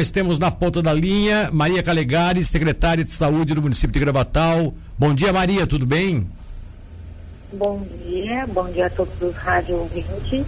Nós temos na ponta da linha Maria Calegari, secretária de saúde do município de Gravatal. Bom dia, Maria, tudo bem? Bom dia, bom dia a todos os rádio ouvintes.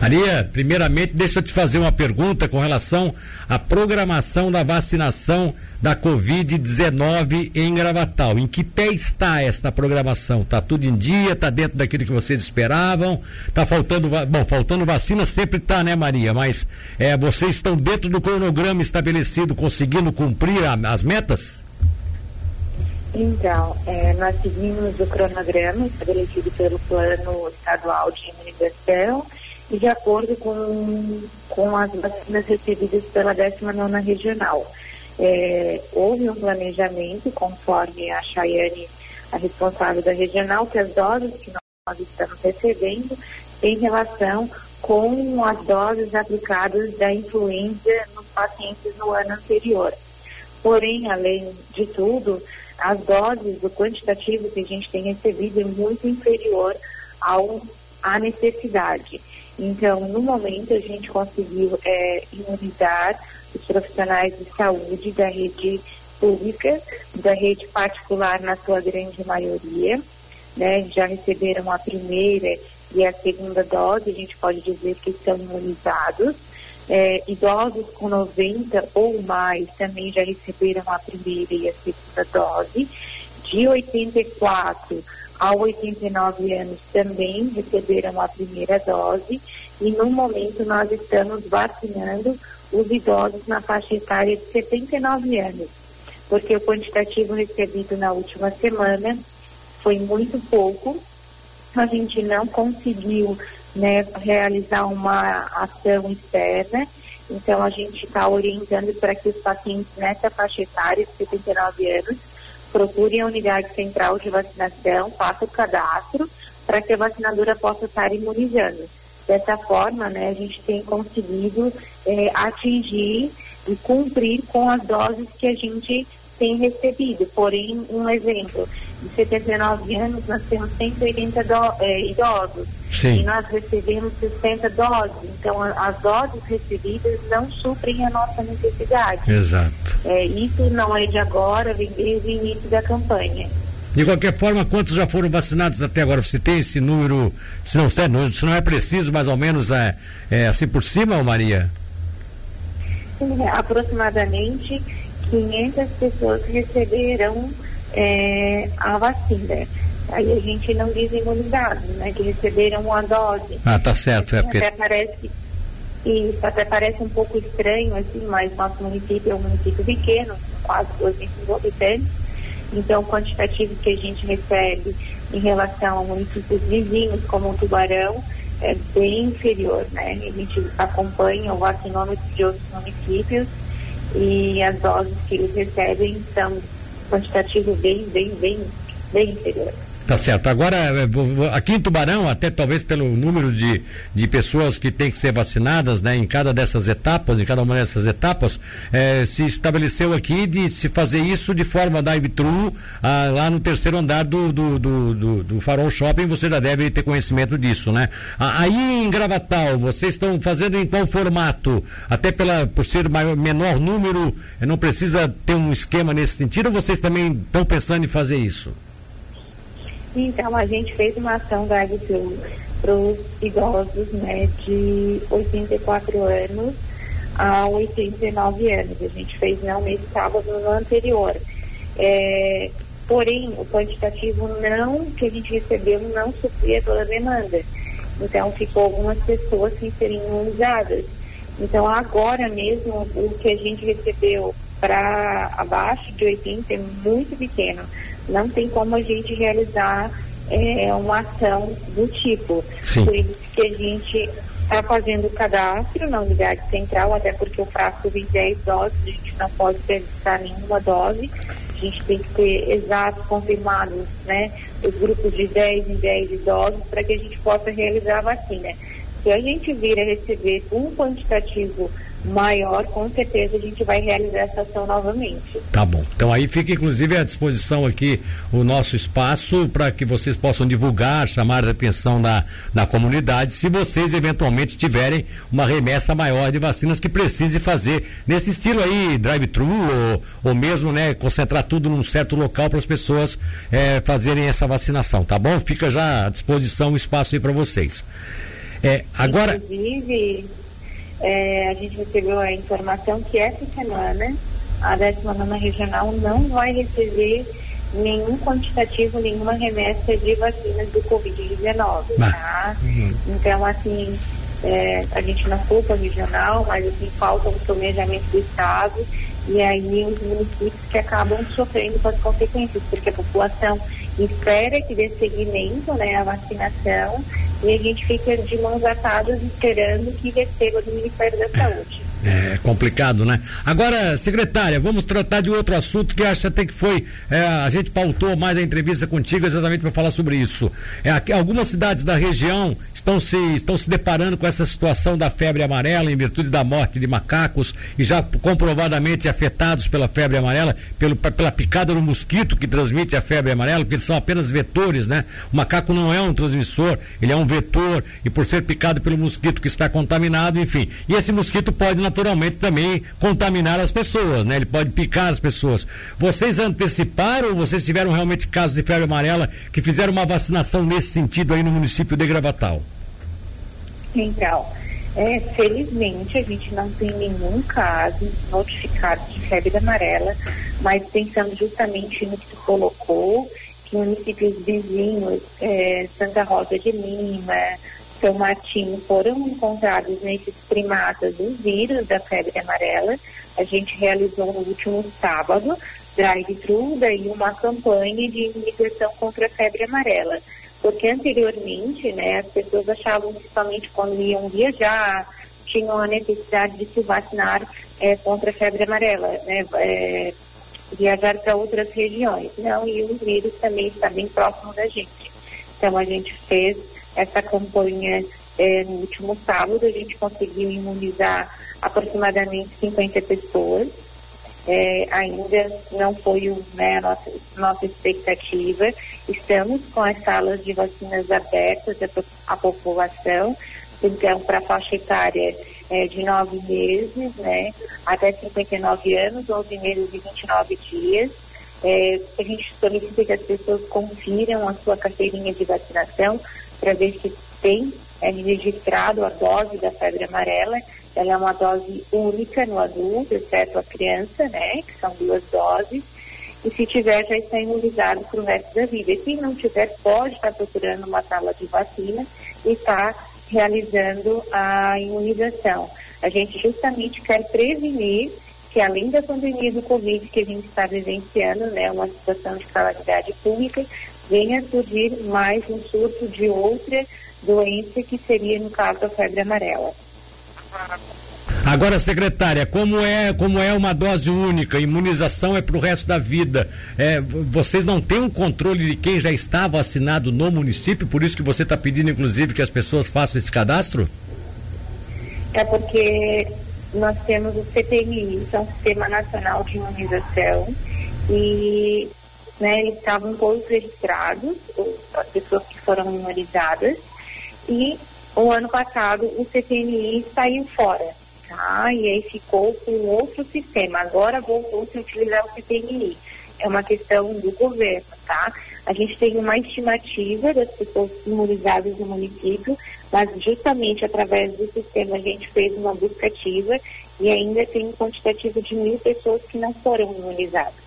Maria, primeiramente, deixa eu te fazer uma pergunta com relação à programação da vacinação da Covid-19 em Gravatal. Em que pé está esta programação? Está tudo em dia? Está dentro daquilo que vocês esperavam? Está faltando, bom, faltando vacina sempre está, né, Maria? Mas é, vocês estão dentro do cronograma estabelecido, conseguindo cumprir a, as metas? Então, é, nós seguimos o cronograma estabelecido pelo Plano Estadual de Imunização de acordo com, com as vacinas recebidas pela 19 Regional. É, houve um planejamento, conforme a Chayane, a responsável da regional, que as doses que nós estamos recebendo em relação com as doses aplicadas da influenza nos pacientes no ano anterior. Porém, além de tudo, as doses do quantitativo que a gente tem recebido é muito inferior ao, à necessidade. Então, no momento, a gente conseguiu é, imunizar os profissionais de saúde da rede pública, da rede particular, na sua grande maioria. Né? Já receberam a primeira e a segunda dose, a gente pode dizer que estão imunizados. É, idosos com 90 ou mais também já receberam a primeira e a segunda dose. De 84 a 89 anos também receberam a primeira dose e no momento nós estamos vacinando os idosos na faixa etária de 79 anos, porque o quantitativo recebido na última semana foi muito pouco, a gente não conseguiu né, realizar uma ação externa, então a gente está orientando para que os pacientes nessa faixa etária de 79 anos procurem a unidade central de vacinação, façam o cadastro para que a vacinadora possa estar imunizando. Dessa forma, né, a gente tem conseguido é, atingir e cumprir com as doses que a gente tem recebido. Porém, um exemplo, de 79 anos nós temos 180 do, é, idosos Sim. e nós recebemos 60 doses. Então, as doses recebidas não suprem a nossa necessidade. Exato. É, isso não é de agora, vem desde o início da campanha. De qualquer forma, quantos já foram vacinados até agora? Você tem esse número, se não, se não é preciso, mais ou menos é, é assim por cima, Maria? Sim, aproximadamente 500 pessoas receberam é, a vacina. Aí a gente não diz imunizados, né? Que receberam uma dose. Ah, tá certo. É porque... Até parece, isso até parece um pouco estranho, assim, mas nosso município é um município pequeno, quase 200 habitantes. Então, o quantitativo que a gente recebe em relação a municípios vizinhos, como o Tubarão, é bem inferior, né? A gente acompanha o vacinômetro de outros municípios e as doses que eles recebem são quantitativo bem, bem, bem, bem inferior. Tá certo. Agora, eh, aqui em Tubarão, até talvez pelo número de, de pessoas que têm que ser vacinadas, né, em cada dessas etapas, em cada uma dessas etapas, eh, se estabeleceu aqui de se fazer isso de forma drive-thru ah, lá no terceiro andar do, do, do, do, do Farol Shopping, você já deve ter conhecimento disso, né? Aí em Gravatal, vocês estão fazendo em qual formato? Até pela, por ser maior, menor número, eh, não precisa ter um esquema nesse sentido ou vocês também estão pensando em fazer isso? Então, a gente fez uma ação da para os idosos né, de 84 anos a 89 anos. A gente fez não nesse sábado, no anterior. É, porém, o quantitativo não que a gente recebeu não supria toda a demanda. Então, ficou algumas pessoas sem serem imunizadas. Então, agora mesmo, o que a gente recebeu para abaixo de 80 é muito pequeno não tem como a gente realizar é, uma ação do tipo. Sim. Por isso que a gente está fazendo o cadastro na unidade central, até porque o frasco vem 10 doses, a gente não pode perguntar nenhuma dose, a gente tem que ter exatos confirmados, né, os grupos de 10 em 10 idosos para que a gente possa realizar a vacina. Se a gente vir a receber um quantitativo maior, com certeza a gente vai realizar essa ação novamente. Tá bom. Então aí fica inclusive à disposição aqui o nosso espaço para que vocês possam divulgar, chamar a atenção da, da comunidade, se vocês eventualmente tiverem uma remessa maior de vacinas que precise fazer nesse estilo aí, drive-thru ou, ou mesmo, né, concentrar tudo num certo local para as pessoas é, fazerem essa vacinação, tá bom? Fica já à disposição o espaço aí para vocês. É, agora. Inclusive, é, a gente recebeu a informação que essa semana a 19 regional não vai receber nenhum quantitativo, nenhuma remessa de vacinas do Covid-19, tá? Uhum. Então, assim, é, a gente não culpa regional, mas assim, falta um planejamento do Estado e aí os municípios que acabam sofrendo com as consequências, porque a população espera que dê seguimento né, à vacinação e a gente fica de mãos atadas esperando que receba do Ministério da Saúde. É complicado, né? Agora, secretária, vamos tratar de outro assunto que acho até que foi. É, a gente pautou mais a entrevista contigo exatamente para falar sobre isso. É, aqui, algumas cidades da região estão se, estão se deparando com essa situação da febre amarela em virtude da morte de macacos e já comprovadamente afetados pela febre amarela, pelo, pela picada do mosquito que transmite a febre amarela, porque eles são apenas vetores, né? O macaco não é um transmissor, ele é um vetor e por ser picado pelo mosquito que está contaminado, enfim. E esse mosquito pode naturalmente também contaminar as pessoas, né? Ele pode picar as pessoas. Vocês anteciparam vocês tiveram realmente casos de febre amarela que fizeram uma vacinação nesse sentido aí no município de Gravatal? Então, é, felizmente a gente não tem nenhum caso notificado de febre amarela, mas pensando justamente no que tu colocou, que municípios vizinhos, é, Santa Rosa de Lima, são Martinho foram encontrados nesses primatas do vírus da febre amarela. A gente realizou no último sábado, drive-thru, daí uma campanha de imunização contra a febre amarela. Porque anteriormente, né, as pessoas achavam que somente quando iam viajar, tinham a necessidade de se vacinar é, contra a febre amarela, né, é, viajar para outras regiões. Não, e o vírus também está bem próximo da gente. Então a gente fez essa campanha é, no último sábado, a gente conseguiu imunizar aproximadamente 50 pessoas. É, ainda não foi o, né, a nossa, nossa expectativa. Estamos com as salas de vacinas abertas à população, então, para a faixa etária é, de nove meses, né, até 59 anos, 11 meses e 29 dias. É, a gente solicita que as pessoas confiram a sua carteirinha de vacinação para ver se tem é, registrado a dose da febre amarela. Ela é uma dose única no adulto, exceto a criança, né? Que são duas doses. E se tiver, já está imunizado para o resto da vida. E se não tiver, pode estar procurando uma sala de vacina e estar tá realizando a imunização. A gente justamente quer prevenir que além da pandemia do Covid que a gente está vivenciando, né, uma situação de calamidade pública, venha surgir mais um surto de outra doença que seria no caso a febre amarela. Agora, secretária, como é, como é uma dose única, imunização é para o resto da vida. É, vocês não têm um controle de quem já está vacinado no município, por isso que você está pedindo, inclusive, que as pessoas façam esse cadastro? É porque nós temos o CPMI, que é um Sistema Nacional de Imunização, e né, eles estavam todos registrados, as pessoas que foram imunizadas, e o ano passado o CPMI saiu fora, tá? E aí ficou com outro sistema. Agora voltou-se a utilizar o CPMI. É uma questão do governo, tá? A gente tem uma estimativa das pessoas imunizadas no município, mas justamente através do sistema a gente fez uma busca ativa e ainda tem um quantitativo de mil pessoas que não foram imunizadas.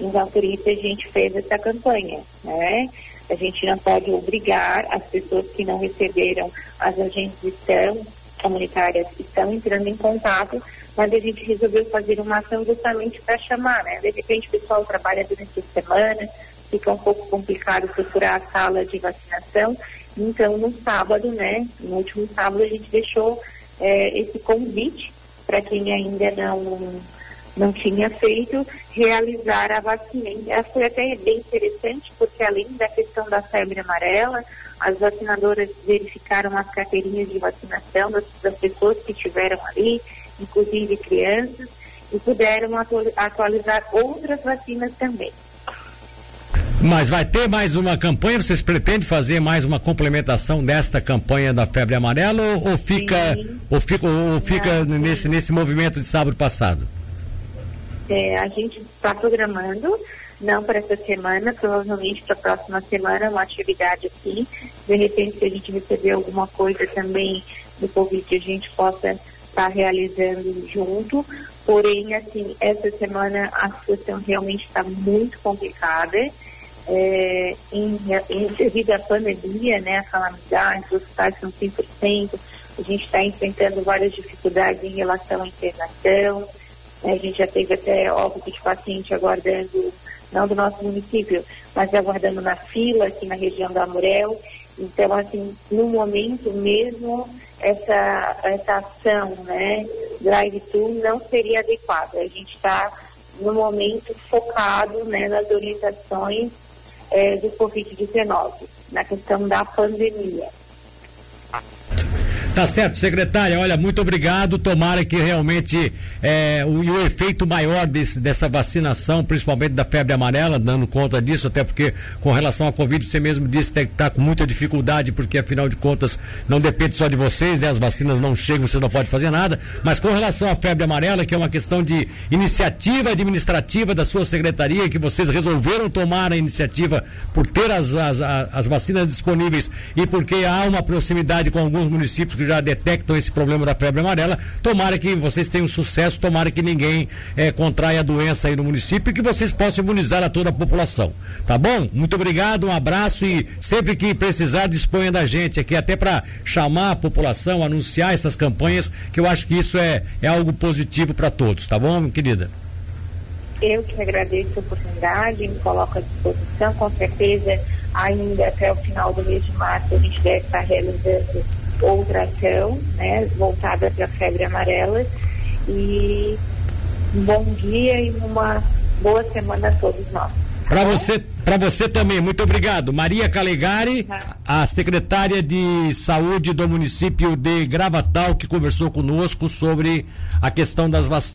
Então, por isso a gente fez essa campanha, né? A gente não pode obrigar as pessoas que não receberam, as estão, comunitárias estão entrando em contato, mas a gente resolveu fazer uma ação justamente para chamar, né? De repente o pessoal trabalha durante a semana, fica um pouco complicado procurar a sala de vacinação. Então, no sábado, né? No último sábado, a gente deixou é, esse convite para quem ainda não não tinha feito, realizar a vacina. Foi até bem interessante, porque além da questão da febre amarela, as vacinadoras verificaram as carteirinhas de vacinação das, das pessoas que estiveram ali, inclusive crianças, e puderam atualizar outras vacinas também. Mas vai ter mais uma campanha? Vocês pretendem fazer mais uma complementação desta campanha da febre amarela ou, ou fica, ou fica, ou fica nesse, nesse movimento de sábado passado? É, a gente está programando, não para essa semana, provavelmente para a próxima semana, uma atividade aqui. De repente, se a gente receber alguma coisa também do Covid, a gente possa estar tá realizando junto. Porém, assim, essa semana a situação realmente está muito complicada é, em, em, devido à pandemia, né, a calamidade, os hospitais são 100%, a gente está enfrentando várias dificuldades em relação à internação, a gente já teve até óbito de paciente aguardando, não do nosso município, mas aguardando na fila aqui na região da Amurel, então, assim, no momento mesmo, essa, essa ação, né, drive-thru não seria adequada. A gente está, no momento, focado, né, nas orientações é, do Covid-19, na questão da pandemia. Tá certo, secretária. Olha, muito obrigado. Tomara que realmente é, o, o, efeito maior desse, dessa vacinação, principalmente da febre amarela, dando conta disso, até porque com relação à Covid, você mesmo disse que está com muita dificuldade, porque afinal de contas não depende só de vocês, né? As vacinas não chegam, você não pode fazer nada. Mas com relação à febre amarela, que é uma questão de iniciativa administrativa da sua secretaria, que vocês resolveram tomar a iniciativa por ter as, as, as vacinas disponíveis e porque há uma proximidade com alguns municípios que já detectam esse problema da febre amarela. Tomara que vocês tenham sucesso, tomara que ninguém é, contraia a doença aí no município e que vocês possam imunizar a toda a população. Tá bom? Muito obrigado, um abraço e sempre que precisar, disponha da gente aqui, até para chamar a população, anunciar essas campanhas, que eu acho que isso é, é algo positivo para todos, tá bom, querida? Eu que agradeço a oportunidade, me coloco à disposição, com certeza ainda até o final do mês de março a gente deve estar realizando outra ação, né, voltada para a febre amarela. E um bom dia e uma boa semana a todos nós. Para você, para você também, muito obrigado. Maria Calegari, a secretária de saúde do município de Gravatal, que conversou conosco sobre a questão das vacinas.